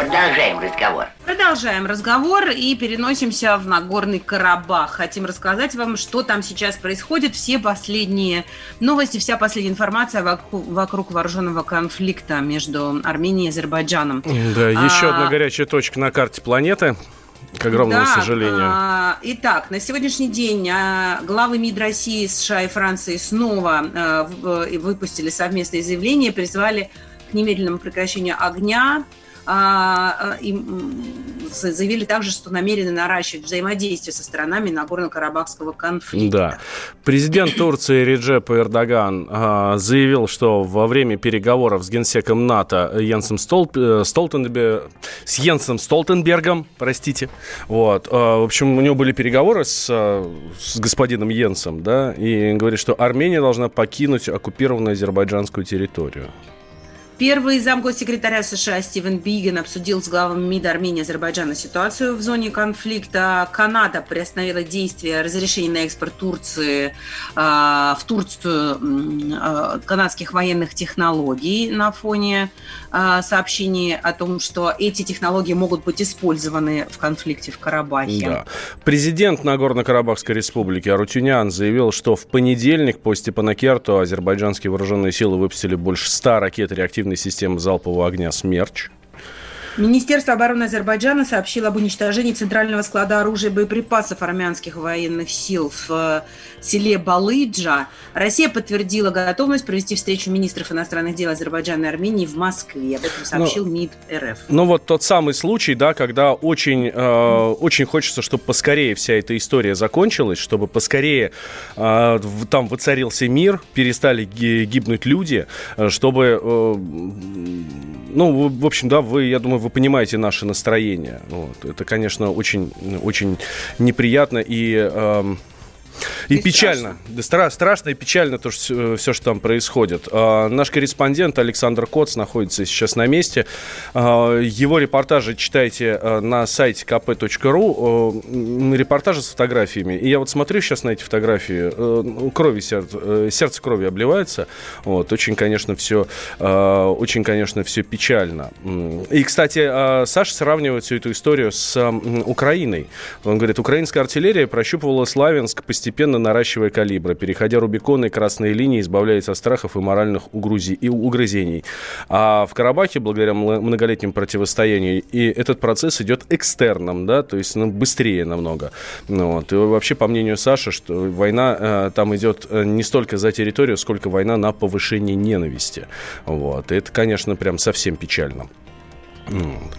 Продолжаем разговор. Продолжаем разговор и переносимся в Нагорный Карабах. Хотим рассказать вам, что там сейчас происходит, все последние новости, вся последняя информация вокруг, вокруг вооруженного конфликта между Арменией и Азербайджаном. Да, еще А, одна горячая точка на карте планеты, к огромному Да, сожалению. а, итак, на сегодняшний день а, главы МИД России, США и Франции снова а, в- выпустили совместное заявление, призвали к немедленному прекращению огня. А, а, и заявили также, что намерены наращивать взаимодействие со сторонами Нагорно-Карабахского конфликта. Да. Президент Турции Реджеп Эрдоган а, заявил, что во время переговоров с генсеком НАТО Йенсом Столп- э, Столтенбе- с Йенсом Столтенбергом, простите, вот, в общем, у него были переговоры с, с господином Йенсом, да, и говорит, что Армения должна покинуть оккупированную азербайджанскую территорию. Первый замгоссекретаря США Стивен Биген обсудил с главами МИД Армении и Азербайджана ситуацию в зоне конфликта. Канада приостановила действие разрешения на экспорт Турции э, в Турцию э, канадских военных технологий на фоне э, сообщений о том, что эти технологии могут быть использованы в конфликте в Карабахе. Да. Президент Нагорно-Карабахской республики Арутюнян заявил, что в понедельник по Степанакерту азербайджанские вооруженные силы выпустили больше 100 ракет реактивной системы залпового огня «Смерч». Министерство обороны Азербайджана сообщило об уничтожении центрального склада оружия и боеприпасов армянских военных сил в э, селе Балыджа. Россия подтвердила готовность провести встречу министров иностранных дел Азербайджана и Армении в Москве. Об этом сообщил МИД РФ. Ну вот тот самый случай, да, когда очень, э, очень хочется, чтобы поскорее вся эта история закончилась, чтобы поскорее э, в- там воцарился мир, перестали ги- гибнуть люди, э, чтобы, э, ну, в общем, да, вы, я думаю, вы понимаете наше настроение. Вот. Это, конечно, очень, очень неприятно и... эм, и И печально. Да, стра- страшно и печально то, что все, что там происходит. А, наш корреспондент Александр Коц находится сейчас на месте. А, его репортажи читайте а, на сайте kp.ru. А, репортажи с фотографиями. И я вот смотрю сейчас на эти фотографии. э, крови сердце, э, сердце крови обливается. Вот, очень, конечно, все, очень, конечно, все печально. И, кстати, а, Саша сравнивает всю эту историю с Украиной. Он говорит, украинская артиллерия прощупывала Славянск, постепенно наращивая калибры, переходя Рубиконы и красные линии, избавляясь от страхов и моральных угрузи- и угрызений. А в Карабахе, благодаря многолетнему противостоянию, и этот процесс идет экстерном, да, то есть ну, быстрее намного. Ну, вот. И вообще, по мнению Саши, что война э, там идет э, не столько за территорию, сколько война на повышение ненависти. Вот. И это, конечно, прям совсем печально. Вот.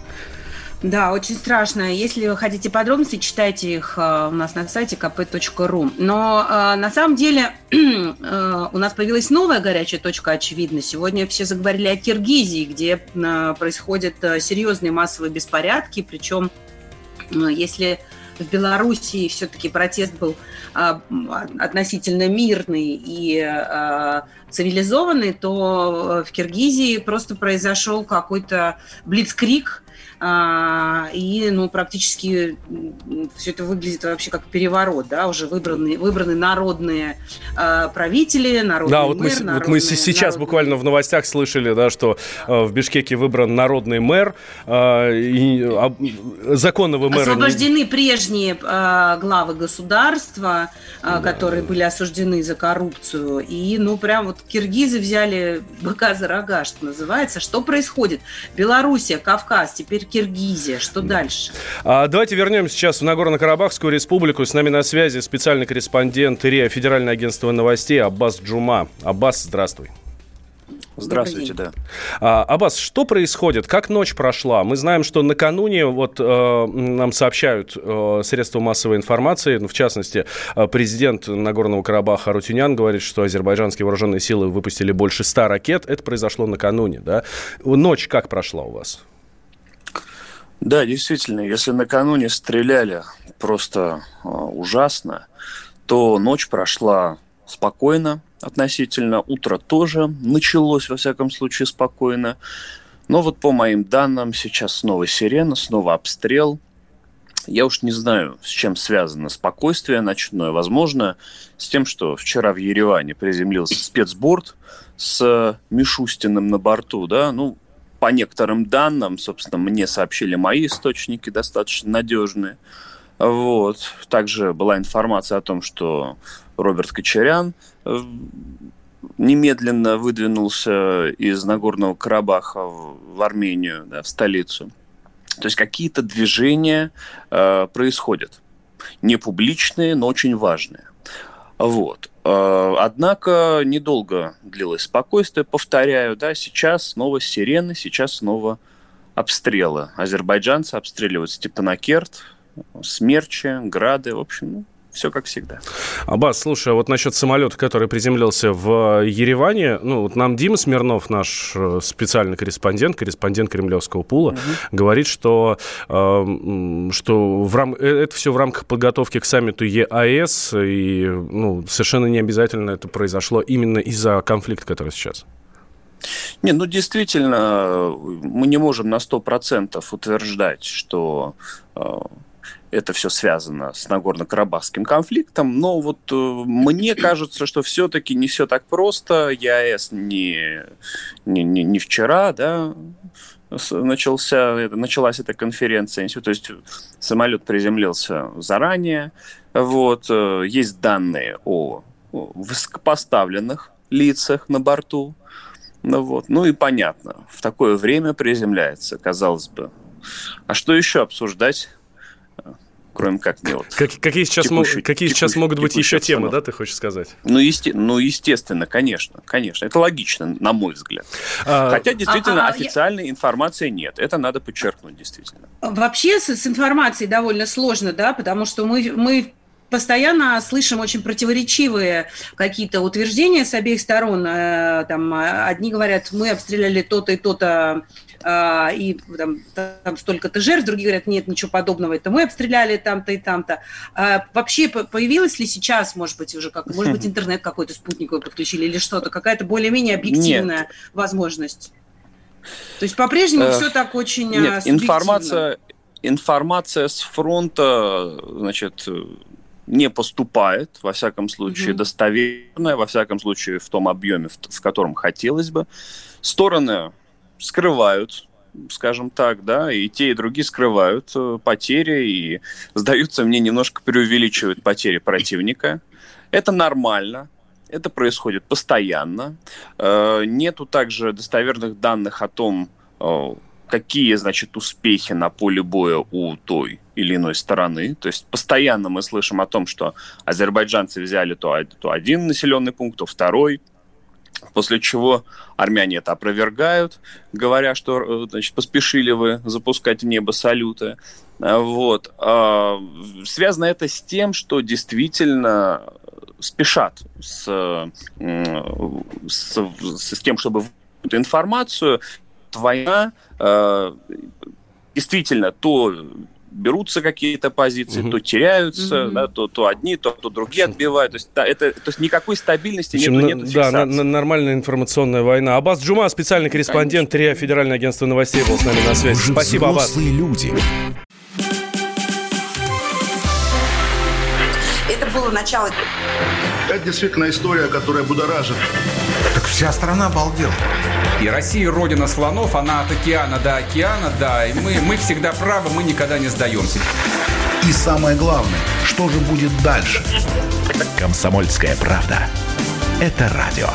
Да, очень страшно. Если вы хотите подробности, читайте их э, у нас на сайте kp.ru. Но э, на самом деле э, у нас появилась новая горячая точка, очевидно. Сегодня все заговорили о Киргизии, где происходят серьезные массовые беспорядки. Причем, если в Белоруссии все-таки протест был относительно мирный и цивилизованный, то в Киргизии просто произошел какой-то блицкрик, и, ну, практически все это выглядит вообще как переворот, да, уже выбраны, выбраны народные а, правители, народный Да, вот мы, мэр, вот мы народные- с- сейчас народные- буквально в новостях слышали, да, что э, в Бишкеке выбран народный мэр, и законного мэра... не- Освобождены прежние а, главы государства, а, которые были осуждены за коррупцию. И, ну, прям вот киргизы взяли быка за рога, что называется. Что происходит? Белоруссия, Кавказ, теперь Киргизия. Что дальше? А, давайте вернемся сейчас в Нагорно-Карабахскую республику. С нами на связи специальный корреспондент РИА Федеральное агентство новостей Аббас Джума. Аббас, здравствуй. Здравствуйте, да. А, Аббас, что происходит? Как ночь прошла? Мы знаем, что накануне, вот э, нам сообщают э, средства массовой информации, ну, в частности, э, президент Нагорного Карабаха Рутюнян говорит, что азербайджанские вооруженные силы выпустили больше 100 ракет. Это произошло накануне, да? Ночь как прошла у вас? Да, действительно, если накануне стреляли просто э, ужасно, то ночь прошла спокойно относительно, утро тоже началось, во всяком случае, спокойно. Но вот по моим данным, сейчас снова сирена, снова обстрел. Я уж не знаю, с чем связано спокойствие ночное. Возможно, с тем, что вчера в Ереване приземлился спецборд с Мишустиным на борту, да, ну, по некоторым данным, собственно, мне сообщили мои источники достаточно надежные. Вот. Также была информация о том, что Роберт Кочерян э, немедленно выдвинулся из Нагорного Карабаха в Армению, да, в столицу. То есть какие-то движения э, происходят. Не публичные, но очень важные. Вот. Э, однако недолго длилось спокойствие, повторяю, да, сейчас снова сирены, сейчас снова обстрелы. Азербайджанцы обстреливают Степанакерт, Смерчи, Грады, в общем, ну, все как всегда. Аббас, слушай, а вот насчет самолета, который приземлился в Ереване, ну, вот нам Дима Смирнов, наш э, специальный корреспондент, корреспондент кремлевского пула, угу. говорит, что, э, что в рам... Э, это все в рамках подготовки к саммиту ЕАЭС, и ну, совершенно не обязательно это произошло именно из-за конфликта, который сейчас. Не, ну действительно, мы не можем на 100% утверждать, что э, это все связано с Нагорно-Карабахским конфликтом, но вот э, мне кажется, что все-таки не все так просто. ЕАЭС не, не, не, не вчера, да, начался, началась эта конференция. То есть самолет приземлился заранее. Вот, э, есть данные о высокопоставленных лицах на борту. Ну, вот. ну и понятно, в такое время приземляется, казалось бы. А что еще обсуждать? Кроме как мне вот... Как, какие сейчас, текущую, мог, какие сейчас могут быть еще темы, да, ты хочешь сказать? Ну, есте, ну, естественно, конечно, конечно. Это логично, на мой взгляд. А, Хотя, действительно, а, а, официальной я... информации нет. Это надо подчеркнуть, действительно. Вообще с, с информацией довольно сложно, да, потому что мы, мы постоянно слышим очень противоречивые какие-то утверждения с обеих сторон. Э, там, одни говорят, мы обстреляли то-то и то-то а, и там, там столько-то жертв, другие говорят, нет, ничего подобного, это мы обстреляли там-то и там-то. А, вообще появилась ли сейчас, может быть, уже как, может быть, интернет какой-то спутниковый подключили или что-то, какая-то более-менее объективная нет. возможность? То есть по-прежнему э, все так очень Нет, информация, информация с фронта, значит, не поступает, во всяком случае, угу. достоверная, во всяком случае, в том объеме, в, в котором хотелось бы. Стороны скрывают скажем так, да, и те, и другие скрывают э, потери, и, сдаются мне, немножко преувеличивают потери противника. Это нормально, это происходит постоянно. Э, нету также достоверных данных о том, э, какие, значит, успехи на поле боя у той или иной стороны. То есть постоянно мы слышим о том, что азербайджанцы взяли то, то один населенный пункт, то второй, После чего армяне это опровергают, говоря, что значит, поспешили вы запускать в небо салюты. Вот. А, связано это с тем, что действительно спешат с, с, с тем, чтобы информацию. Война э, действительно то берутся какие-то позиции, mm-hmm. то теряются, mm-hmm. да, то, то одни, то, то другие отбивают. То есть, да, это, то есть никакой стабильности общем, нету, нету Да, на, на, нормальная информационная война. Аббас Джума, специальный корреспондент ТРИА Федеральное агентство новостей, был с нами на связи. Спасибо, Аббас. люди. Это было начало. Это действительно история, которая будоражит. Так вся страна обалдела. И Россия родина слонов, она от океана до океана, да, и мы, мы всегда правы, мы никогда не сдаемся. И самое главное, что же будет дальше? Комсомольская правда. Это радио.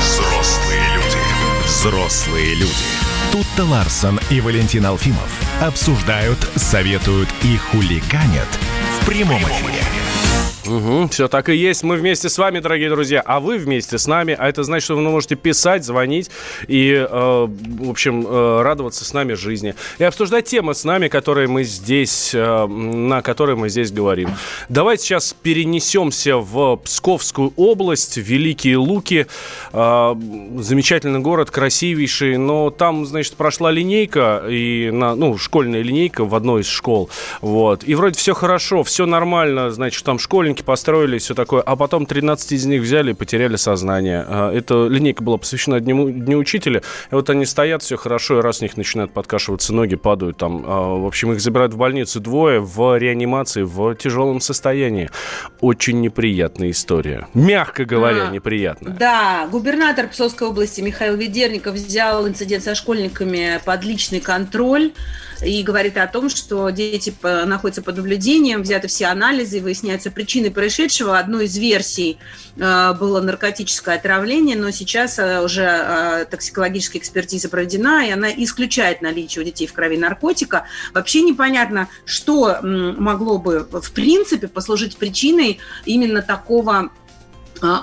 Взрослые люди. Взрослые люди. Тут-то Ларсон и Валентин Алфимов обсуждают, советуют и хулиганят в прямом эфире. Угу, все так и есть. Мы вместе с вами, дорогие друзья, а вы вместе с нами. А это значит, что вы можете писать, звонить и, э, в общем, э, радоваться с нами жизни. И обсуждать темы с нами, которые мы здесь, э, на которые мы здесь говорим. Давайте сейчас перенесемся в Псковскую область, Великие Луки. Э, замечательный город, красивейший, но там, значит, прошла линейка, и на, ну, школьная линейка в одной из школ. Вот. И вроде все хорошо, все нормально, значит, там школьники школьники построили, все такое, а потом 13 из них взяли и потеряли сознание. А, эта линейка была посвящена Дню, Дню Учителя, и вот они стоят, все хорошо, и раз у них начинают подкашиваться ноги, падают там. А, в общем, их забирают в больницу двое в реанимации, в тяжелом состоянии. Очень неприятная история. Мягко говоря, а, неприятная. Да, губернатор Псковской области Михаил Ведерников взял инцидент со школьниками под личный контроль и говорит о том, что дети находятся под наблюдением, взяты все анализы, выясняются причины происшедшего. Одной из версий э, было наркотическое отравление, но сейчас э, уже э, токсикологическая экспертиза проведена, и она исключает наличие у детей в крови наркотика. Вообще непонятно, что могло бы в принципе послужить причиной именно такого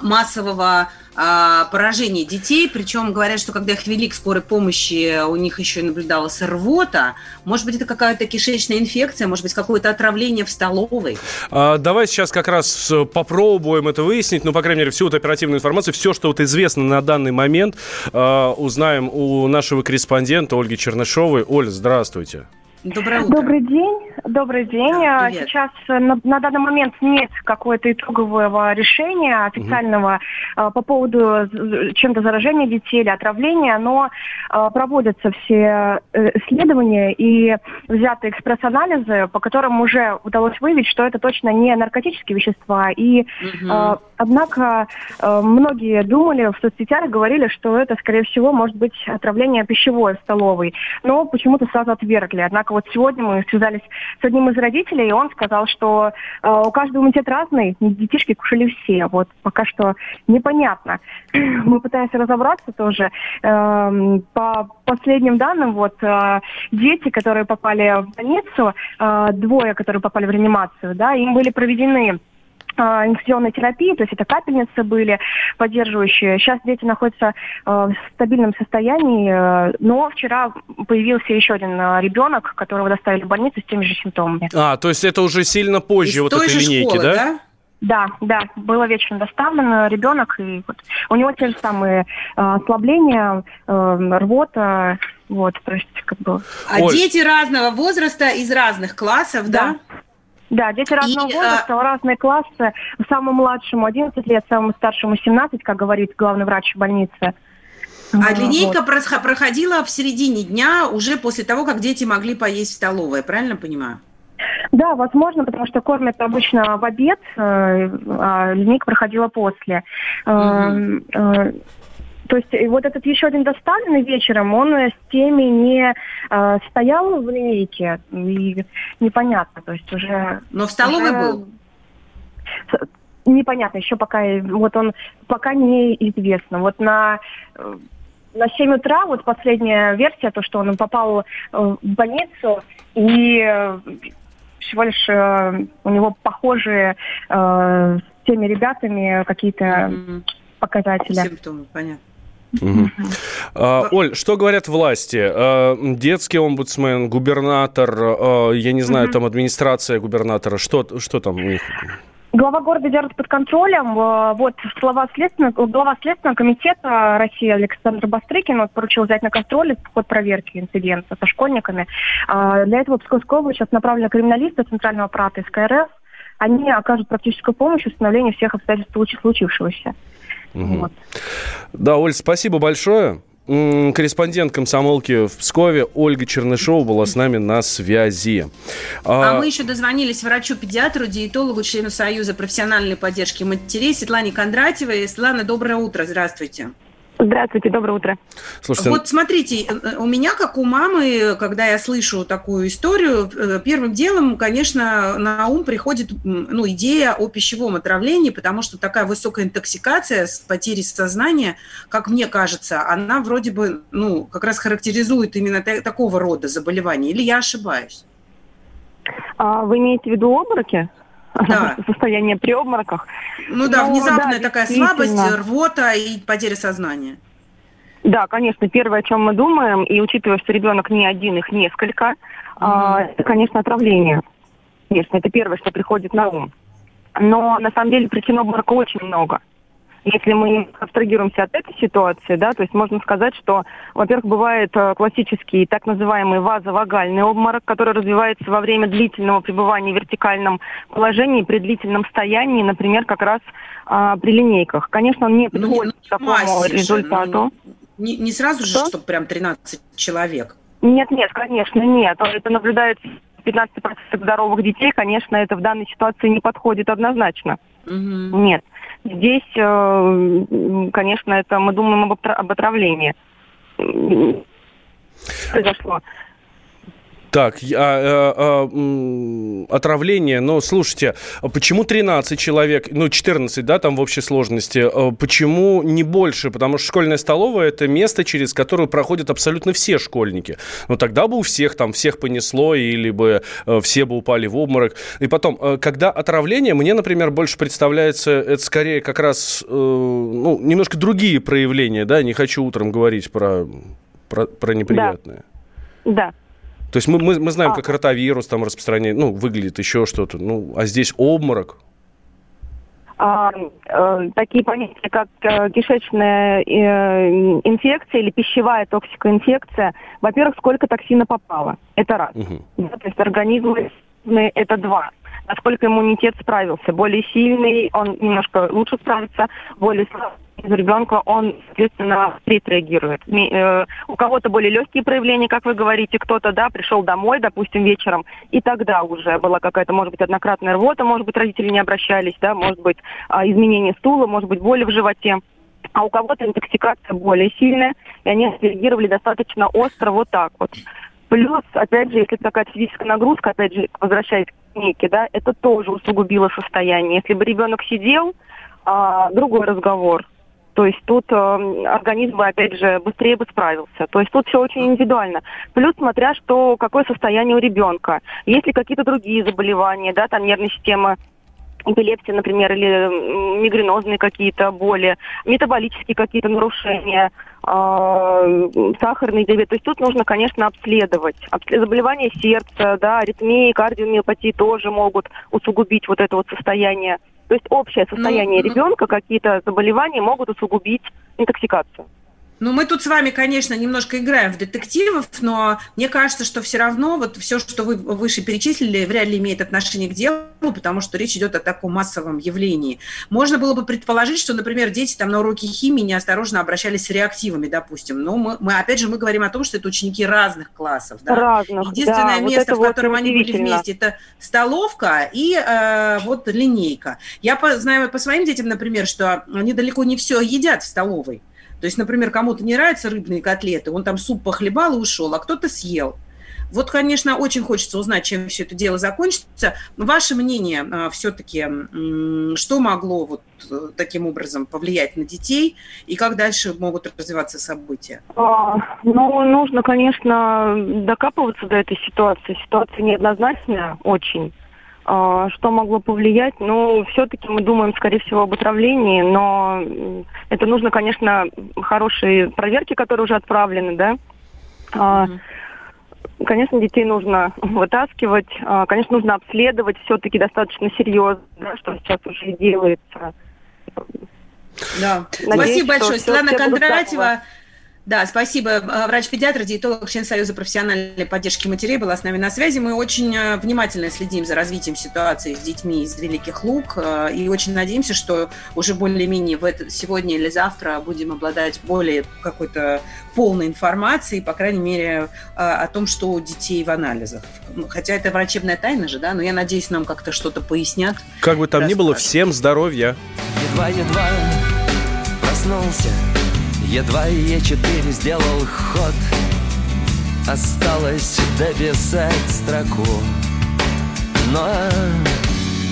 массового поражение детей, причем говорят, что когда их вели к скорой помощи, у них еще наблюдалась рвота. Может быть, это какая-то кишечная инфекция, может быть, какое-то отравление в столовой. А, давай сейчас как раз попробуем это выяснить, ну, по крайней мере, всю вот оперативную информацию, все, что вот известно на данный момент, а, узнаем у нашего корреспондента Ольги Чернышовой. Оль, здравствуйте. Доброе утро. Добрый день. Добрый день. Да, Сейчас э, на, на данный момент нет какого-то итогового решения официального угу. по поводу чем-то заражения детей или отравления, но э, проводятся все исследования и взяты экспресс-анализы, по которым уже удалось выявить, что это точно не наркотические вещества. И, угу. однако, многие думали в соцсетях, говорили, что это, скорее всего, может быть отравление пищевой в столовой. Но почему-то сразу отвергли. Однако вот сегодня мы связались с одним из родителей, и он сказал, что э, у каждого иммунитет разный, детишки кушали все. Вот пока что непонятно. мы пытаемся разобраться тоже. Э, по последним данным, вот э, дети, которые попали в больницу, э, двое, которые попали в реанимацию, да, им были проведены а, инфузионной терапии, то есть это капельницы были поддерживающие. Сейчас дети находятся э, в стабильном состоянии, э, но вчера появился еще один э, ребенок, которого доставили в больницу с теми же симптомами. А, то есть это уже сильно позже Из вот этой линейки, школы, да? да? Да, да, было вечером доставлен ребенок, и вот у него те же самые э, ослабления, э, рвота, вот, то есть как бы... А Оль... дети разного возраста из разных классов, да? Да, да, дети разного и, а, возраста, а... разные классы. Самому младшему 11 лет, самому старшему 17, как говорит главный врач больницы. А линейка вот. проходила в середине дня, уже после того, как дети могли поесть в столовой, правильно понимаю? Да, возможно, потому что кормят обычно в обед, э, а линейка проходила после. Угу. То есть вот этот еще один доставленный вечером, он с теми не э, стоял в линейке, и непонятно, то есть уже... Но в столовой уже... был? Непонятно, еще пока, вот он пока неизвестно. Вот на на 7 утра, вот последняя версия, то, что он попал в больницу, и всего лишь э, у него похожие э, с теми ребятами какие-то mm-hmm. показатели. Симптомы, понятно. Угу. А, Оль, что говорят власти? А, детский омбудсмен, губернатор, а, я не знаю, угу. там администрация губернатора, что, что там у них? Глава города держит под контролем. Вот слова следственного, глава Следственного комитета России Александр Бастрыкин вот, поручил взять на контроль ход проверки инцидента со школьниками. Для этого в Псковскую область сейчас направлены криминалисты Центрального аппарата СКРФ. Они окажут практическую помощь в установлении всех обстоятельств случившегося. Угу. Вот. Да, Оль, спасибо большое. Корреспондент комсомолки в Пскове Ольга Чернышова была с нами на связи. А, а мы еще дозвонились врачу-педиатру, диетологу, члену Союза профессиональной поддержки матерей Светлане Кондратьевой. Светлана, доброе утро, здравствуйте. Здравствуйте, доброе утро. Слушайте, вот смотрите, э, у меня, как у мамы, когда я слышу такую историю, э, первым делом, конечно, на ум приходит ну, идея о пищевом отравлении, потому что такая высокая интоксикация с потерей сознания, как мне кажется, она вроде бы, ну, как раз характеризует именно такого рода заболевания. Или я ошибаюсь? А вы имеете в виду обмороки? Да. состояние при обмороках. Ну да, Но, внезапная да, такая слабость, рвота и потеря сознания. Да, конечно, первое, о чем мы думаем, и учитывая, что ребенок не один, их несколько, mm-hmm. это, конечно, отравление. Конечно, это первое, что приходит на ум. Но на самом деле причин обморока очень много. Если мы абстрагируемся от этой ситуации, да, то есть можно сказать, что, во-первых, бывает э, классический так называемый вазовагальный обморок, который развивается во время длительного пребывания в вертикальном положении, при длительном стоянии, например, как раз а, при линейках. Конечно, он не ну, подходит ну, к такому массишь, результату. Ну, не, не сразу же, что? прям 13 человек. Нет, нет, конечно, нет. Это наблюдается 15% здоровых детей, конечно, это в данной ситуации не подходит однозначно. Угу. Нет. Здесь, э, конечно, это мы думаем об отравлении. Произошло. Так, а, а, а, отравление, но слушайте, почему 13 человек, ну 14, да, там в общей сложности, а почему не больше? Потому что школьная столовая – это место, через которое проходят абсолютно все школьники. Но тогда бы у всех там, всех понесло, или бы э, все бы упали в обморок. И потом, э, когда отравление, мне, например, больше представляется, это скорее как раз, э, ну, немножко другие проявления, да, не хочу утром говорить про, про, про неприятное. Да. да. То есть мы, мы, мы знаем, а. как ротавирус там распространяет, ну, выглядит еще что-то. Ну, а здесь обморок. А, э, такие понятия, как э, кишечная э, инфекция или пищевая токсикоинфекция, во-первых, сколько токсина попало. Это раз. Угу. Да, то есть организм это два насколько иммунитет справился. Более сильный, он немножко лучше справится, более слабый из ребенка, он, соответственно, реагирует. Э, у кого-то более легкие проявления, как вы говорите, кто-то, да, пришел домой, допустим, вечером, и тогда уже была какая-то, может быть, однократная рвота, может быть, родители не обращались, да, может быть, а, изменение стула, может быть, боли в животе. А у кого-то интоксикация более сильная, и они реагировали достаточно остро вот так вот. Плюс, опять же, если какая-то физическая нагрузка, опять же, возвращаясь к клинике, да, это тоже усугубило состояние. Если бы ребенок сидел, а, другой разговор. То есть тут э, организм бы, опять же, быстрее бы справился. То есть тут все очень индивидуально. Плюс смотря, что какое состояние у ребенка. Есть ли какие-то другие заболевания, да, там нервная система эпилепсия, например, или мигренозные какие-то боли, метаболические какие-то нарушения, э, сахарный диабет. То есть тут нужно, конечно, обследовать. Заболевания сердца, да, аритмии, кардиомиопатии тоже могут усугубить вот это вот состояние. То есть общее состояние ну, ребенка, какие-то заболевания могут усугубить интоксикацию. Ну, мы тут с вами, конечно, немножко играем в детективов, но мне кажется, что все равно вот все, что вы выше перечислили, вряд ли имеет отношение к делу, потому что речь идет о таком массовом явлении. Можно было бы предположить, что, например, дети там на уроке химии неосторожно обращались с реактивами, допустим. Но мы, мы опять же, мы говорим о том, что это ученики разных классов. Да? Разных, Единственное да, место, вот в котором вот они были вместе, это столовка и э, вот линейка. Я по, знаю по своим детям, например, что они далеко не все едят в столовой. То есть, например, кому-то не нравятся рыбные котлеты, он там суп похлебал и ушел, а кто-то съел. Вот, конечно, очень хочется узнать, чем все это дело закончится. Ваше мнение а, все-таки, что могло вот э, таким образом повлиять на детей и как дальше могут развиваться события? А, ну, нужно, конечно, докапываться до этой ситуации. Ситуация неоднозначная очень. А, что могло повлиять? Ну, все-таки мы думаем, скорее всего, об отравлении, но это нужно, конечно, хорошие проверки, которые уже отправлены, да. Mm-hmm. Конечно, детей нужно вытаскивать, а, конечно, нужно обследовать все-таки достаточно серьезно, да, что сейчас уже делается. Да. Надеюсь, Спасибо большое. Светлана Кондратьева. Да, спасибо. Э, врач-педиатр, диетолог, член Союза профессиональной поддержки матерей была с нами на связи. Мы очень э, внимательно следим за развитием ситуации с детьми из Великих Луг э, и очень надеемся, что уже более-менее в это, сегодня или завтра будем обладать более какой-то полной информацией, по крайней мере, о том, что у детей в анализах. Хотя это врачебная тайна же, да, но я надеюсь, нам как-то что-то пояснят. Как бы там ни было, всем здоровья. Едва-едва проснулся Едва Е4 сделал ход Осталось дописать строку. Но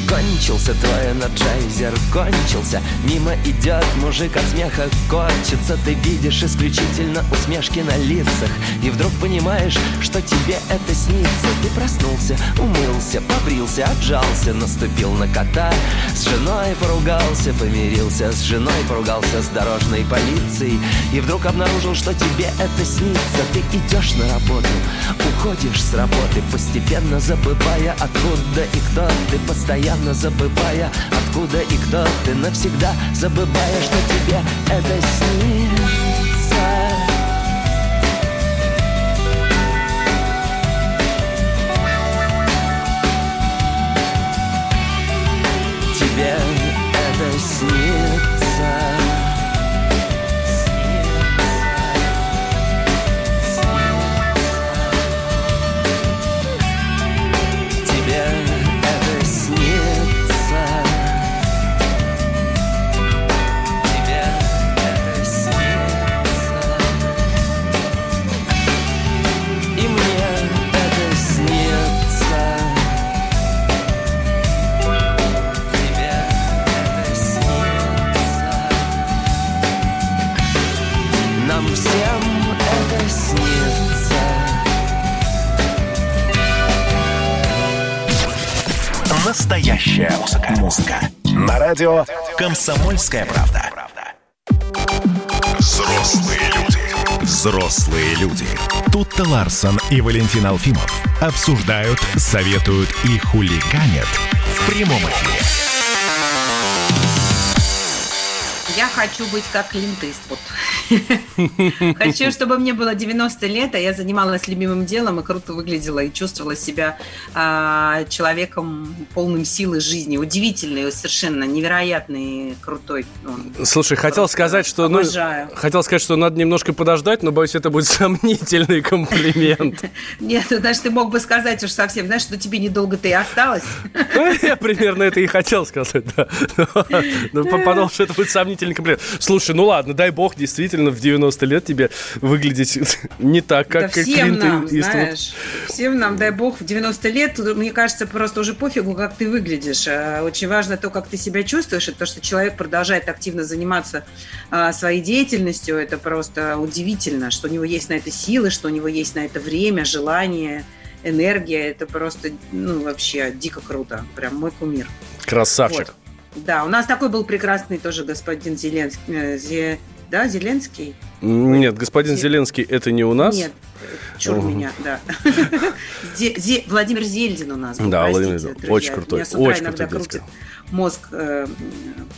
Кончился твой энерджайзер, кончился. Мимо идет мужик от смеха корчится. Ты видишь исключительно усмешки на лицах. И вдруг понимаешь, что тебе это снится. Ты проснулся, умылся, побрился, отжался. Наступил на кота, с женой поругался Помирился. С женой, поругался с дорожной полицией. И вдруг обнаружил, что тебе это снится. Ты идешь на работу, уходишь с работы Постепенно забывая, откуда и кто Ты. Постоянно забывая, откуда и кто Ты навсегда забывая, что тебе это снится Настоящая музыка. Музыка. На радио «Комсомольская правда». Взрослые люди. Взрослые люди. Тут-то Ларсон и Валентин Алфимов обсуждают, советуют и хулиганят в прямом эфире. Я хочу быть как Клинт Иствуд. Хочу, чтобы мне было 90 лет, а я занималась любимым делом и круто выглядела и чувствовала себя а, человеком полным силы жизни. Удивительный, совершенно невероятный, крутой. Он. Слушай, хотел сказать, что ну, хотел сказать, что надо немножко подождать, но боюсь, это будет сомнительный комплимент. Нет, ну, знаешь, ты мог бы сказать уж совсем, знаешь, что тебе недолго ты и осталось. Ну, Я примерно это и хотел сказать, да. Но подумал, что это будет сомнительный комплимент. Слушай, ну ладно, дай бог, действительно, в 90 лет тебе выглядеть не так, Да как всем Клинт нам, Иствуд. знаешь, всем нам, дай бог, в 90 лет, мне кажется, просто уже пофигу, как ты выглядишь. А Очень важно то, как ты себя чувствуешь, и то, что человек продолжает активно заниматься а, своей деятельностью, это просто удивительно, что у него есть на это силы, что у него есть на это время, желание, энергия. Это просто, ну, вообще дико круто. Прям мой кумир. Красавчик. Вот. Да, у нас такой был прекрасный тоже господин Зеленский. Да, Зеленский? Нет, господин Зеленский, это не у нас. Нет, Мгм. меня, да. Владимир Зельдин у нас Да, Владимир Зельдин. Очень крутой, очень иногда крутой крутит мозг э,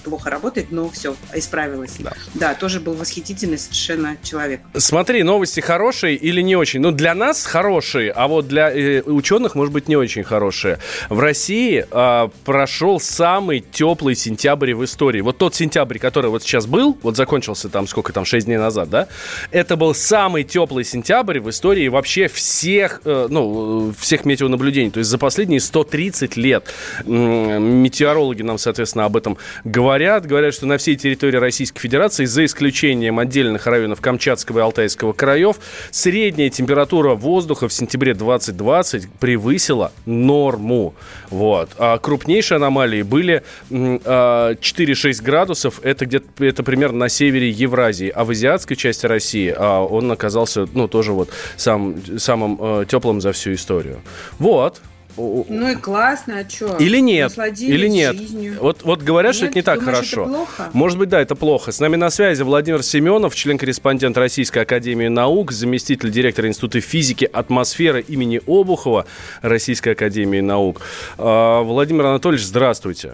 плохо работает, но все, исправилась. Да. тоже был восхитительный совершенно человек. Смотри, новости хорошие или не очень? Ну, для нас хорошие, а вот для э, ученых, может быть, не очень хорошие. В России э, прошел самый теплый сентябрь в истории. Вот тот сентябрь, который вот сейчас был, вот закончился там сколько там, 6 дней назад, да? Это был самый теплый сентябрь в истории вообще всех, э, ну, всех метеонаблюдений. То есть за последние 130 лет метеорологи нам, соответственно, об этом говорят. Говорят, что на всей территории Российской Федерации, за исключением отдельных районов Камчатского и Алтайского краев, средняя температура воздуха в сентябре 2020 превысила норму. Вот. А крупнейшие аномалии были м, а, 4-6 градусов. Это где-то это примерно на севере Евразии. А в азиатской части России а, он оказался, ну, тоже вот сам, самым э, теплым за всю историю. Вот. Ну и классно, а что? Или нет? Или нет? Жизнью. Вот, вот говорят, что Нет? это не так Думаешь, хорошо. это плохо? Может быть, да, это плохо. С нами на связи Владимир Семенов, член-корреспондент Российской Академии Наук, заместитель директора Института физики атмосферы имени Обухова Российской Академии Наук. А, Владимир Анатольевич, здравствуйте.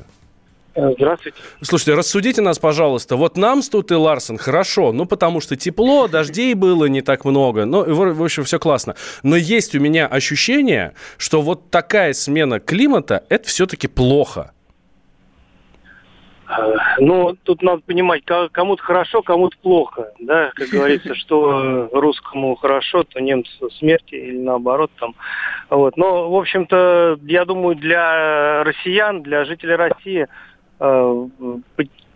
Здравствуйте. Слушайте, рассудите нас, пожалуйста. Вот нам Тут и Ларсен хорошо, ну, потому что тепло, дождей было не так много, ну, в общем, все классно. Но есть у меня ощущение, что вот такая смена климата, это все-таки плохо. Э, Ну, тут надо понимать, кому-то хорошо, кому-то плохо, да, как говорится, что русскому хорошо, то немцу смерти или наоборот там. Вот. Но, в общем-то, я думаю, для россиян, для жителей России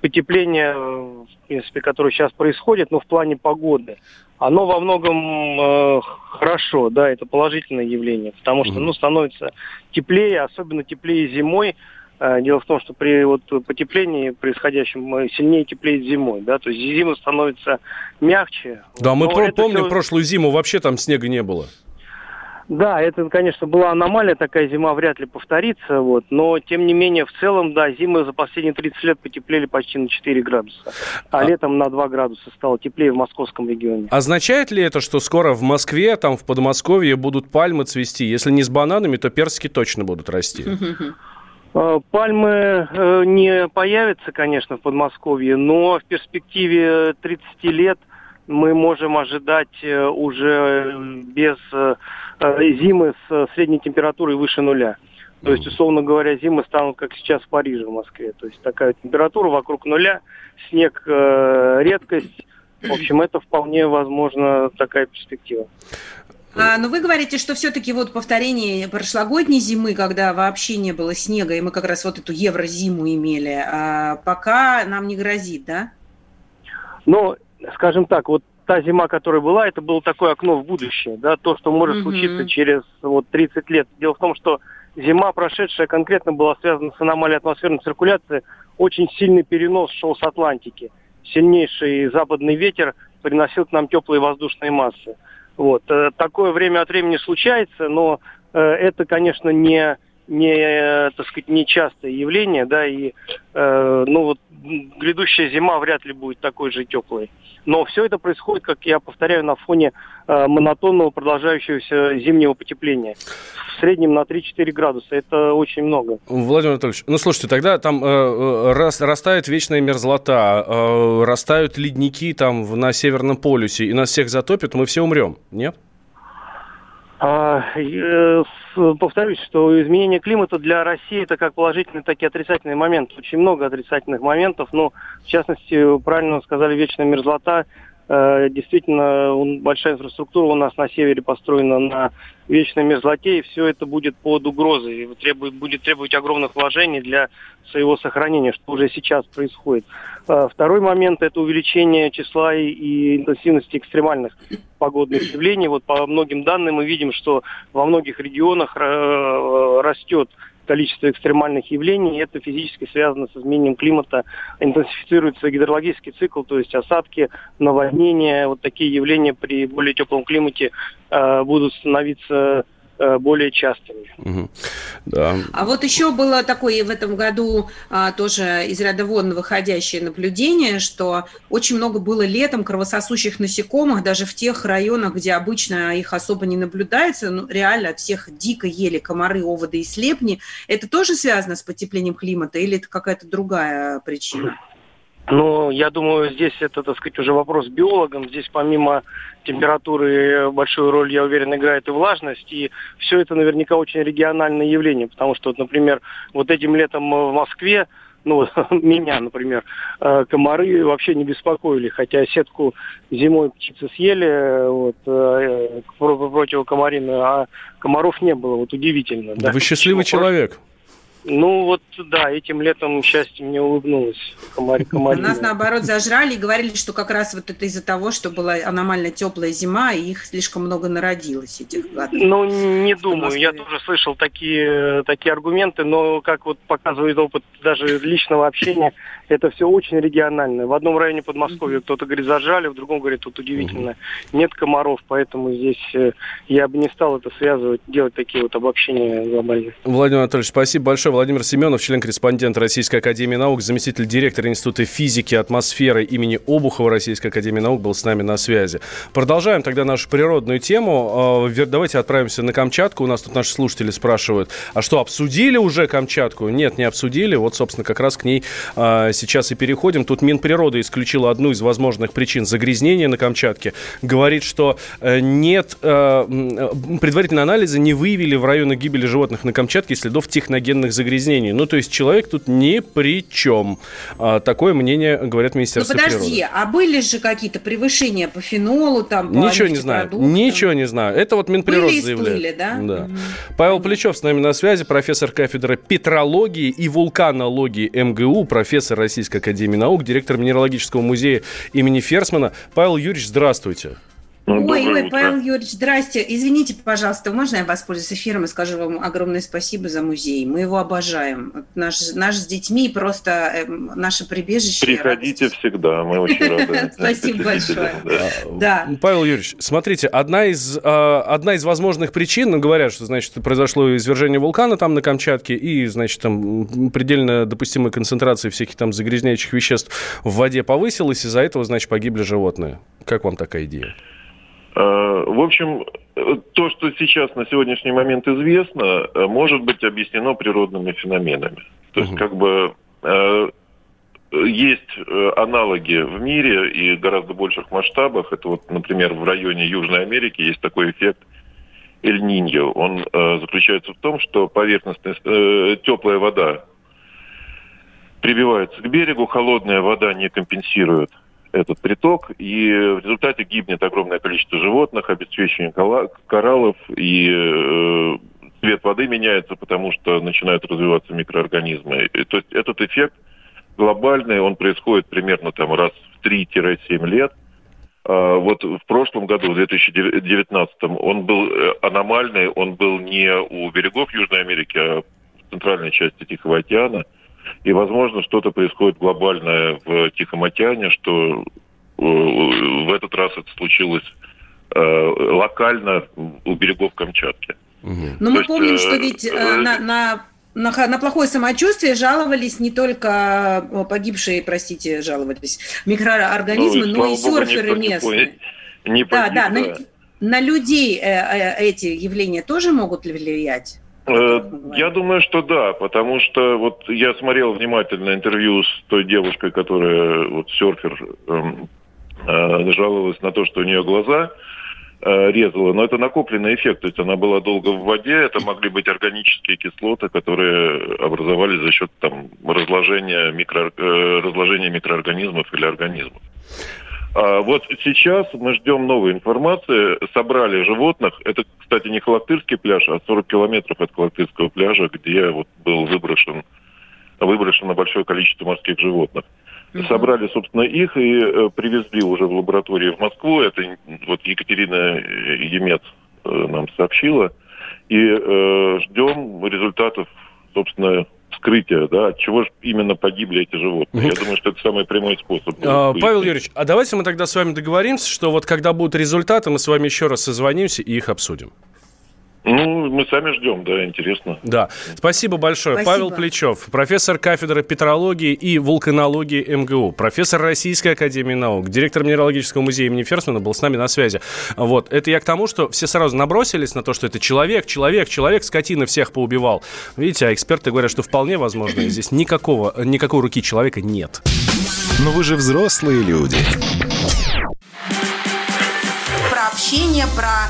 потепление, э, в принципе, которое сейчас происходит, ну, в плане погоды, оно во многом э, хорошо, да, это положительное явление, потому что, ну, становится теплее, особенно теплее зимой, Э, дело в том, что при вот потеплении происходящем сильнее теплеет зимой, да, то есть зима становится мягче. Да, мы про- помним все... прошлую зиму, вообще там снега не было. Да, это, конечно, была аномалия, такая зима вряд ли повторится, вот, но, тем не менее, в целом, да, зимы за последние 30 лет потеплели почти на 4 градуса, а, а летом на 2 градуса стало теплее в московском регионе. Означает ли это, что скоро в Москве, там в Подмосковье будут пальмы цвести? Если не с бананами, то персики точно будут расти. А, пальмы э, не появятся, конечно, в Подмосковье, но в перспективе 30 лет мы можем ожидать э, уже без э, зимы с средней температурой выше нуля. То есть, условно говоря, зимы станут, как сейчас в Париже, в Москве. То есть такая температура вокруг нуля, снег э, редкость. В общем, это вполне возможно такая перспектива. А, но вы говорите, что все-таки вот повторение прошлогодней зимы, когда вообще не было снега, и мы как раз вот эту еврозиму имели, а пока нам не грозит, да? Ну, скажем так, вот та зима, которая была, это было такое окно в будущее, да, то, что может mm-hmm. случиться через вот 30 лет. Дело в том, что зима прошедшая конкретно была связана с аномалией атмосферной циркуляции, очень сильный перенос шел с Атлантики. Сильнейший западный ветер приносил к нам теплые воздушные массы. Вот. Э, такое время от времени случается, но э, это, конечно, не не, так сказать, нечастое явление, да, и, э, ну, вот грядущая зима вряд ли будет такой же теплой. Но все это происходит, как я повторяю, на фоне э, монотонного продолжающегося зимнего потепления. В среднем на 3-4 градуса. Это очень много. Владимир Анатольевич, ну слушайте, тогда там э, э рас, растает вечная мерзлота, э, растают ледники там на Северном полюсе, и нас всех затопит, мы все умрем, нет? А, э, повторюсь, что изменение климата для России это как положительный, так и отрицательный момент. Очень много отрицательных моментов, но в частности, правильно сказали, вечная мерзлота действительно, большая инфраструктура у нас на севере построена на вечной мерзлоте, и все это будет под угрозой, и требует, будет требовать огромных вложений для своего сохранения, что уже сейчас происходит. Э, второй момент – это увеличение числа и интенсивности экстремальных погодных явлений. Вот по многим данным мы видим, что во многих регионах э, растет количество экстремальных явлений, это физически связано с изменением климата, интенсифицируется гидрологический цикл, то есть осадки, наводнения, вот такие явления при более теплом климате э, будут становиться более частыми. Угу. Да. А вот еще было такое в этом году а, тоже из ряда вон выходящее наблюдение, что очень много было летом кровососущих насекомых, даже в тех районах, где обычно их особо не наблюдается, ну, реально всех дико ели комары, оводы и слепни. Это тоже связано с потеплением климата или это какая-то другая причина? Ну, я думаю, здесь это, так сказать, уже вопрос биологам. Здесь помимо температуры большую роль, я уверен, играет и влажность. И все это наверняка очень региональное явление. Потому что, вот, например, вот этим летом в Москве ну, меня, например, э, комары вообще не беспокоили, хотя сетку зимой птицы съели вот, э, противокомарины, а комаров не было, вот удивительно. Да, Вы счастливый человек. Ну вот, да, этим летом счастье мне улыбнулось. Комар, комарина. Нас, наоборот, зажрали и говорили, что как раз вот это из-за того, что была аномально теплая зима, и их слишком много народилось, этих гадов. Ну, не думаю. Я тоже слышал такие, такие аргументы, но, как вот показывает опыт даже личного общения, это все очень регионально. В одном районе Подмосковья кто-то говорит, зажали, в другом говорит, тут удивительно, нет комаров, поэтому здесь э, я бы не стал это связывать, делать такие вот обобщения глобальные. Владимир Анатольевич, спасибо большое. Владимир Семенов, член-корреспондент Российской Академии Наук, заместитель директора Института физики и атмосферы имени Обухова Российской Академии Наук был с нами на связи. Продолжаем тогда нашу природную тему. А, давайте отправимся на Камчатку. У нас тут наши слушатели спрашивают, а что, обсудили уже Камчатку? Нет, не обсудили. Вот, собственно, как раз к ней а, сейчас и переходим. Тут Минприрода исключила одну из возможных причин загрязнения на Камчатке. Говорит, что э, нет, э, предварительные анализы не выявили в районах гибели животных на Камчатке следов техногенных загрязнений. Ну, то есть человек тут ни при чем. А, такое мнение говорят Министерство Ну, подожди, природы. а были же какие-то превышения по фенолу, там, по Ничего не знаю, ничего не знаю. Это вот Минприрода были заявляет. да? Да. Угу. Павел Плечев с нами на связи, профессор кафедры петрологии и вулканологии МГУ, профессор Российской Академии Наук, директор Минералогического музея имени Ферсмана. Павел Юрьевич, здравствуйте. Ну, ой, ой, утро. Павел Юрьевич, здрасте. Извините, пожалуйста, можно я воспользуюсь эфиром и скажу вам огромное спасибо за музей. Мы его обожаем. Наш, наш с детьми просто э, наше прибежище. Приходите радость. всегда, мы очень рады. Спасибо большое. Да. Павел Юрьевич, смотрите, одна из, а, одна из возможных причин, ну, говорят, что, значит, произошло извержение вулкана там на Камчатке и, значит, там предельно допустимая концентрация всяких там загрязняющих веществ в воде повысилась, из-за этого, значит, погибли животные. Как вам такая идея? Э, в общем, то, что сейчас на сегодняшний момент известно, э, может быть объяснено природными феноменами. То есть, как бы э, есть аналоги в мире и гораздо больших масштабах. Это вот, например, в районе Южной Америки есть такой эффект Эль-Ниньо. Он заключается в том, что поверхностная теплая вода прибивается к берегу, холодная вода не компенсирует этот приток, и в результате гибнет огромное количество животных, обесцвечивание кораллов, и э, цвет воды меняется, потому что начинают развиваться микроорганизмы. И, то есть этот эффект глобальный, он происходит примерно там раз в 3-7 лет. А, вот в прошлом году, в 2019, он был э, аномальный, он был не у берегов Южной Америки, а в центральной части Тихого океана – и, возможно, что-то происходит глобальное в Тихом океане, что э, в этот раз это случилось э, локально у берегов Камчатки. Но мы есть, помним, э, что ведь э, на, на на, на плохое самочувствие жаловались не только погибшие, простите, жаловались микроорганизмы, ну, но и серферы не местные. Не, не да, да, на, на людей э, э, эти явления тоже могут влиять? Э, я думаю, что да, потому что вот я смотрел внимательно интервью с той девушкой, которая вот серфер эм, э, жаловалась на то, что у нее глаза э, резала, но это накопленный эффект, то есть она была долго в воде, это могли быть органические кислоты, которые образовались за счет там разложения, микро, э, разложения микроорганизмов или организмов. А вот сейчас мы ждем новой информации. Собрали животных. Это, кстати, не Халактырский пляж, а 40 километров от Халактырского пляжа, где вот был выброшен, выброшено большое количество морских животных. Mm-hmm. Собрали, собственно, их и э, привезли уже в лабораторию в Москву. Это вот Екатерина Емец э, нам сообщила. И э, ждем результатов, собственно, вскрытия, да, от чего же именно погибли эти животные. Я думаю, что это самый прямой способ. А, Павел Юрьевич, а давайте мы тогда с вами договоримся, что вот когда будут результаты, мы с вами еще раз созвонимся и их обсудим. Ну, мы сами ждем, да, интересно. Да. Спасибо большое. Спасибо. Павел Плечев, профессор кафедры петрологии и вулканологии МГУ, профессор Российской Академии Наук, директор Минералогического музея имени Ферсмана был с нами на связи. Вот. Это я к тому, что все сразу набросились на то, что это человек, человек, человек, скотина всех поубивал. Видите, а эксперты говорят, что вполне возможно, здесь никакого, никакой руки человека нет. Но вы же взрослые люди общение, про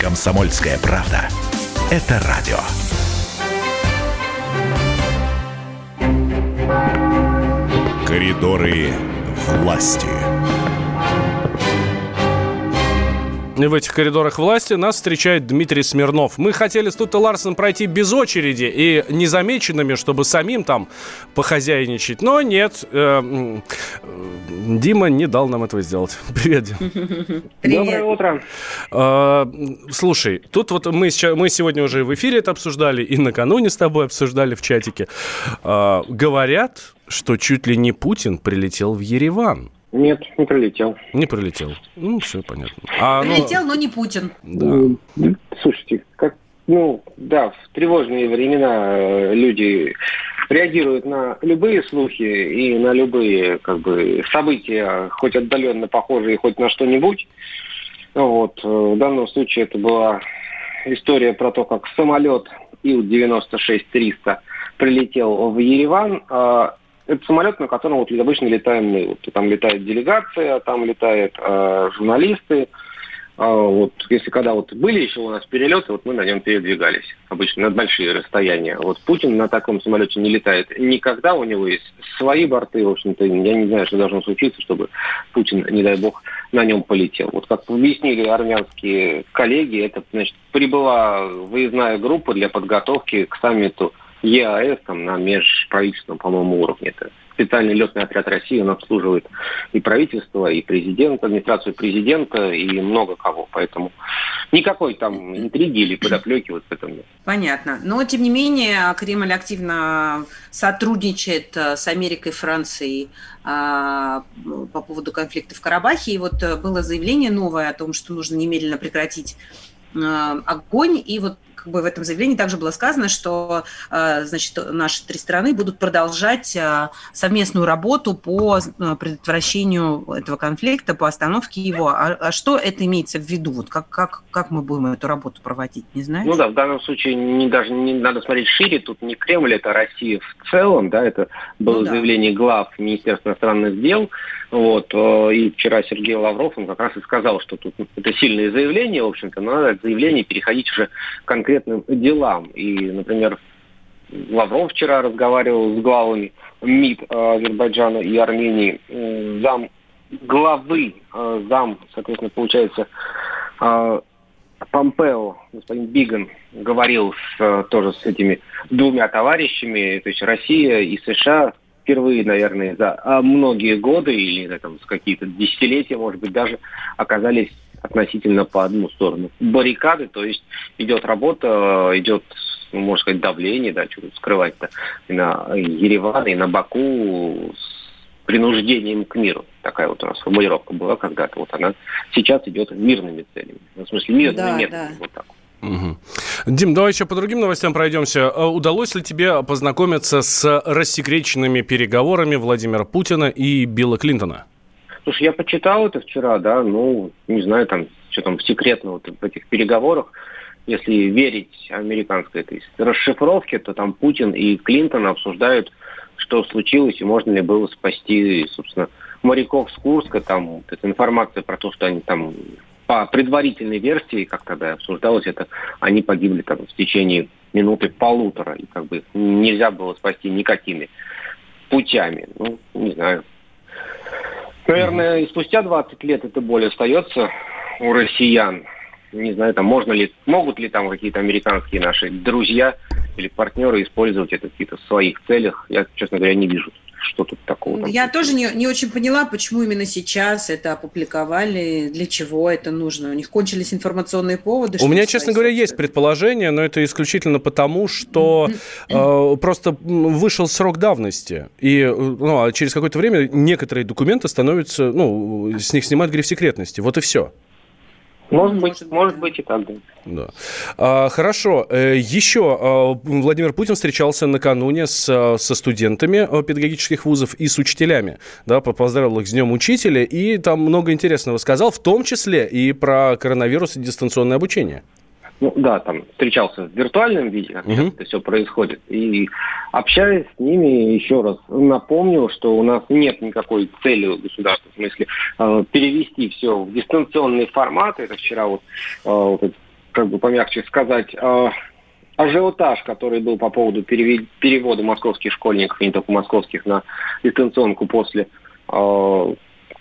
Комсомольская правда. Это радио. Коридоры власти. В этих коридорах власти нас встречает Дмитрий Смирнов. Мы хотели с Тутто Ларсен пройти без очереди и незамеченными, чтобы самим там похозяйничать. Но нет, э, Дима не дал нам этого сделать. Привет, Дим. Доброе утро. Э, слушай, тут вот мы, мы сегодня уже в эфире это обсуждали и накануне с тобой обсуждали в чатике. Э, говорят, что чуть ли не Путин прилетел в Ереван. Нет, не прилетел. Не прилетел. Ну, все понятно. А, ну, прилетел, но... но не Путин. Да. Слушайте, как, ну, да, в тревожные времена э, люди реагируют на любые слухи и на любые как бы, события, хоть отдаленно похожие, хоть на что-нибудь. Вот. Э, в данном случае это была история про то, как самолет Ил-96-300 прилетел в Ереван. Это самолет, на котором вот обычно летаем мы. Вот, там летает делегация, там летают э, журналисты. а, вот если когда вот были еще у нас перелеты, вот мы на нем передвигались обычно на большие расстояния. Вот Путин на таком самолете не летает никогда, у него есть свои борты, в общем-то, я не знаю, что должно случиться, чтобы Путин, не дай бог, на нем полетел. Вот как объяснили армянские коллеги, это, значит, прибыла выездная группа для подготовки к саммиту ЕАЭС там, на межправительственном, по-моему, уровне. Это специальный летный отряд России, он обслуживает и правительство, и президента, администрацию президента, и много кого. Поэтому никакой там интриги или подоплеки вот в этом нет. Понятно. Но, тем не менее, Кремль активно сотрудничает э, с Америкой, Францией а, по поводу конфликта в Карабахе. И вот э, было заявление новое о том, что нужно немедленно прекратить э, огонь. И вот как бы в этом заявлении также было сказано, что э, значит, наши три страны будут продолжать э, совместную работу по э, предотвращению этого конфликта, по остановке его. А, а что это имеется в виду? Вот как, как, как мы будем эту работу проводить, не знаю. Ну да, в данном случае не, даже не надо смотреть шире, тут не Кремль, это Россия в целом, да, это было ну, да. заявление глав Министерства иностранных дел, вот, и вчера Сергей Лавров, он как раз и сказал, что тут это сильное заявление, в общем-то, но надо это заявление переходить уже конкретно конкретным делам. И, например, Лавров вчера разговаривал с главами МИД э, Азербайджана и Армении, зам главы, э, зам, соответственно, получается, э, Помпео, господин Биган, говорил с, тоже с этими двумя товарищами, то есть Россия и США впервые, наверное, за многие годы или там, с какие-то десятилетия, может быть, даже оказались относительно по одну сторону баррикады, то есть идет работа, идет, ну, можно сказать, давление, да, что скрывать-то, и на Ереван, и на Баку с принуждением к миру. Такая вот у нас формулировка была когда-то. Вот она сейчас идет мирными целями. Ну, в смысле, мирными да, методами. Да. Вот так. Угу. Дим, давай еще по другим новостям пройдемся. А удалось ли тебе познакомиться с рассекреченными переговорами Владимира Путина и Билла Клинтона? Слушай, я почитал это вчера, да, ну, не знаю, там, что там секретно вот в этих переговорах, если верить американской этой расшифровке, то там Путин и Клинтон обсуждают, что случилось и можно ли было спасти, собственно, моряков с Курска, там, вот информация про то, что они там по предварительной версии, как тогда обсуждалось это, они погибли там в течение минуты полутора, и как бы нельзя было спасти никакими путями. Ну, не знаю, Наверное, и спустя 20 лет эта боль остается у россиян. Не знаю, там можно ли, могут ли там какие-то американские наши друзья или партнеры использовать это в каких-то своих целях. Я, честно говоря, не вижу что тут такого. Я там. тоже не, не очень поняла, почему именно сейчас это опубликовали, для чего это нужно. У них кончились информационные поводы. У меня, честно говоря, есть предположение, но это исключительно потому, что э, просто вышел срок давности, и э, ну, а через какое-то время некоторые документы становятся, ну, с них снимают гриф секретности. Вот и все. Может быть, может быть и так, да. да. А, хорошо. Э, Еще а, Владимир Путин встречался накануне с, а, со студентами педагогических вузов и с учителями. Да, поздравил их с Днем Учителя и там много интересного сказал, в том числе и про коронавирус и дистанционное обучение ну да, там встречался в виртуальном виде, как uh-huh. это все происходит. И общаясь с ними, еще раз напомнил, что у нас нет никакой цели у государства, в смысле э, перевести все в дистанционный формат. Это вчера вот, э, вот как бы помягче сказать, э, ажиотаж, который был по поводу перевода московских школьников, и не только московских, на дистанционку после э,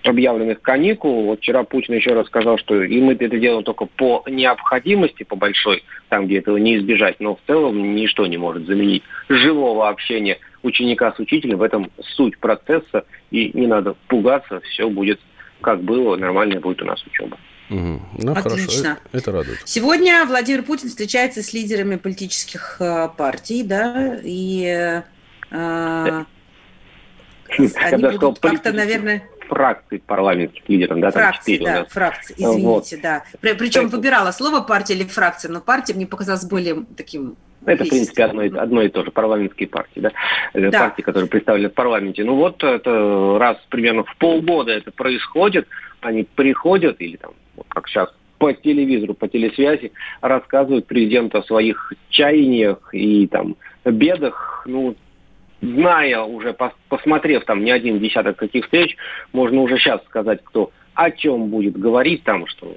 объявленных каникул. Вот вчера Путин еще раз сказал, что и мы это делаем только по необходимости, по большой, там, где этого не избежать, но в целом ничто не может заменить живого общения ученика с учителем. В этом суть процесса, и не надо пугаться, все будет как было, нормальная будет у нас учеба. Угу. Ну, Отлично. Это, это радует. Сегодня Владимир Путин встречается с лидерами политических э, партий, да, и э, э они будут как-то, наверное фракций парламентских лидеров, да, фракции, да, фракции, извините, вот. да. Причем Поэтому... выбирала слово партия или фракция, но партия мне показалась более таким это, в принципе, одно и, одно и то же, парламентские партии, да? да, партии, которые представлены в парламенте. Ну вот это раз примерно в полгода это происходит, они приходят, или там, вот как сейчас по телевизору, по телесвязи рассказывают президенту о своих чаяниях и там бедах, ну, зная уже, посмотрев там не один десяток таких встреч, можно уже сейчас сказать, кто о чем будет говорить там, что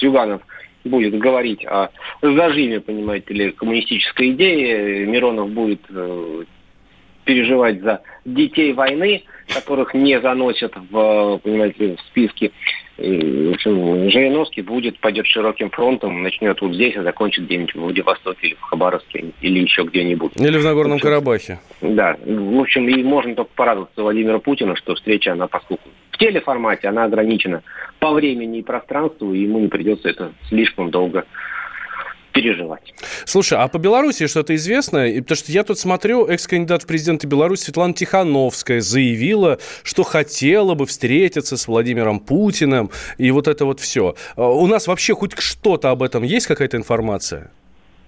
Зюганов будет говорить о зажиме, понимаете ли, коммунистической идеи, Миронов будет э, переживать за детей войны, которых не заносят в, понимаете, в списки. И, в общем, Жириновский будет, пойдет широким фронтом, начнет вот здесь, а закончит где-нибудь в Владивостоке или в Хабаровске, или еще где-нибудь. Или в Нагорном в общем, Карабахе. Да. В общем, и можно только порадоваться Владимира Путина, что встреча, она, поскольку в телеформате, она ограничена по времени и пространству, и ему не придется это слишком долго переживать. Слушай, а по Беларуси что-то известно? Потому что я тут смотрю, экс-кандидат в президенты Беларуси Светлана Тихановская заявила, что хотела бы встретиться с Владимиром Путиным, и вот это вот все. А у нас вообще хоть что-то об этом есть, какая-то информация?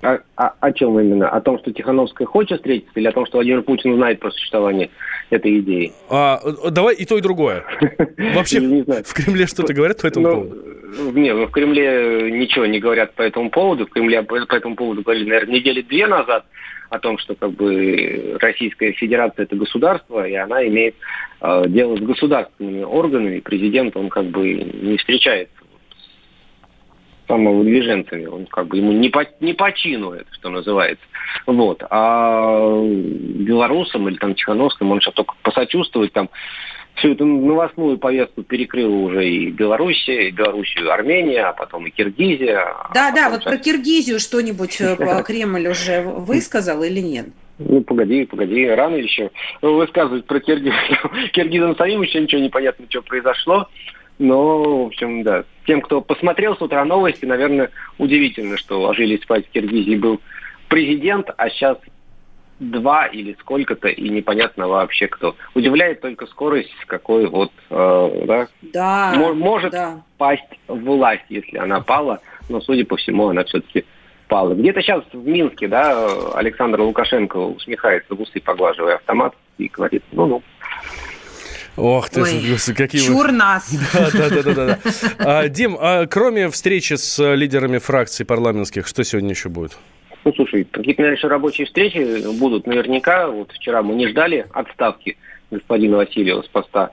А, а, о чем именно? О том, что Тихановская хочет встретиться, или о том, что Владимир Путин знает про существование этой идеи? А, давай и то, и другое. Вообще в Кремле что-то говорят по этому поводу? Нет, ну в Кремле ничего не говорят по этому поводу. В Кремле по этому поводу говорили, наверное, недели две назад о том, что как бы Российская Федерация это государство, и она имеет э, дело с государственными органами. Президент, он как бы не встречается самовыдвиженцами. Он как бы ему не по, не по чину это, что называется. Вот. А белорусам или там Тихановским он сейчас только посочувствовать там всю эту новостную повестку перекрыла уже и Белоруссия, и Белоруссию, Армения, а потом и Киргизия. Да, а да, вот сейчас... про Киргизию что-нибудь э, Кремль уже высказал или нет? Ну, погоди, погоди, рано еще высказывать про Киргизию. Киргизам самим еще ничего не понятно, что произошло. Но, в общем, да. Тем, кто посмотрел с утра новости, наверное, удивительно, что ложились спать в Киргизии был президент, а сейчас два или сколько-то, и непонятно вообще кто. Удивляет только скорость, с какой вот, э, да, да, может да. пасть власть, если она пала, но, судя по всему, она все-таки пала. Где-то сейчас в Минске, да, Александр Лукашенко усмехается в усы, поглаживая автомат, и говорит, ну-ну, Ох ты, Ой, какие чур вы... нас. Да, да, да, да. да. А, Дим, а кроме встречи с лидерами фракций парламентских, что сегодня еще будет? Ну, слушай, какие-то, наверное, еще рабочие встречи будут наверняка. Вот вчера мы не ждали отставки господина Васильева с поста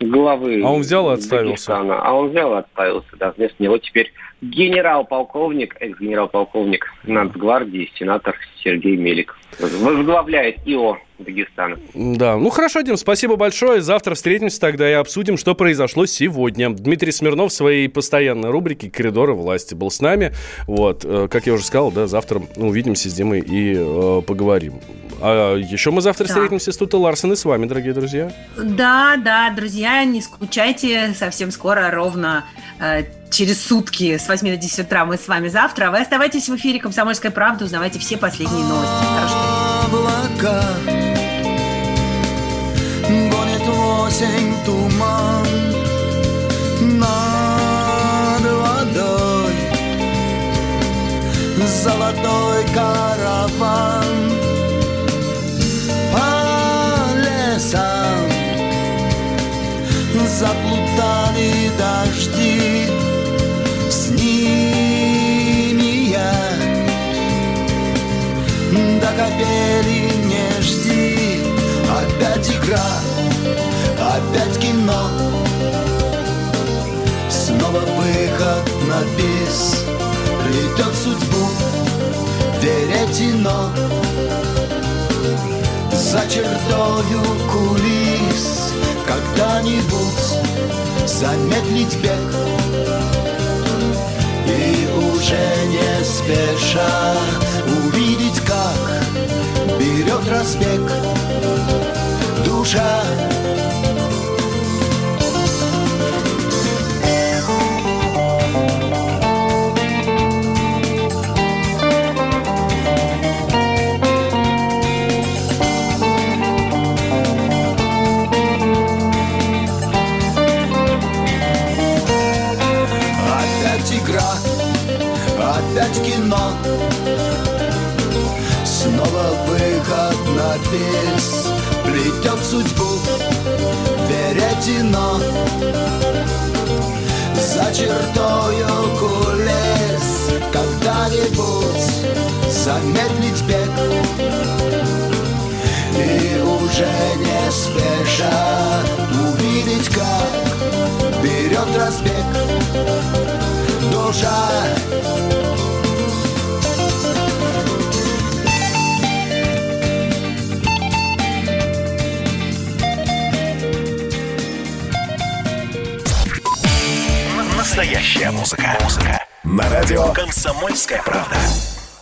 главы А он взял и отставился. Дагестана. А он взял и отставился, да. Вместо него теперь генерал-полковник, экс-генерал-полковник Нацгвардии, сенатор Сергей Мелик. Возглавляет ИО Дагестана. Да, ну хорошо, Дим, спасибо большое. Завтра встретимся тогда и обсудим, что произошло сегодня. Дмитрий Смирнов в своей постоянной рубрике «Коридоры власти» был с нами. Вот, э, как я уже сказал, да, завтра увидимся с Димой и э, поговорим. А еще мы завтра да. встретимся с Тутой Ларсен и с вами, дорогие друзья. Да, да, друзья, не скучайте. Совсем скоро, ровно э, через сутки с 8 до 10 утра мы с вами завтра. Вы оставайтесь в эфире «Комсомольская правда», узнавайте все последние новости. Хорошо. гонит осень туман над водой Золотой караван Капели не жди. Опять игра, опять кино. Снова выход на бис. Плетет судьбу веретено. За чертою кулис. Когда-нибудь замедлить бег. И уже не спеша берет бис Плетет судьбу веретено. За чертою кулис. Когда-нибудь замедлить бег. И уже не спеша Увидеть, как берет разбег. Душа. Настоящая музыка. Музыка. На радио «Комсомольская правда».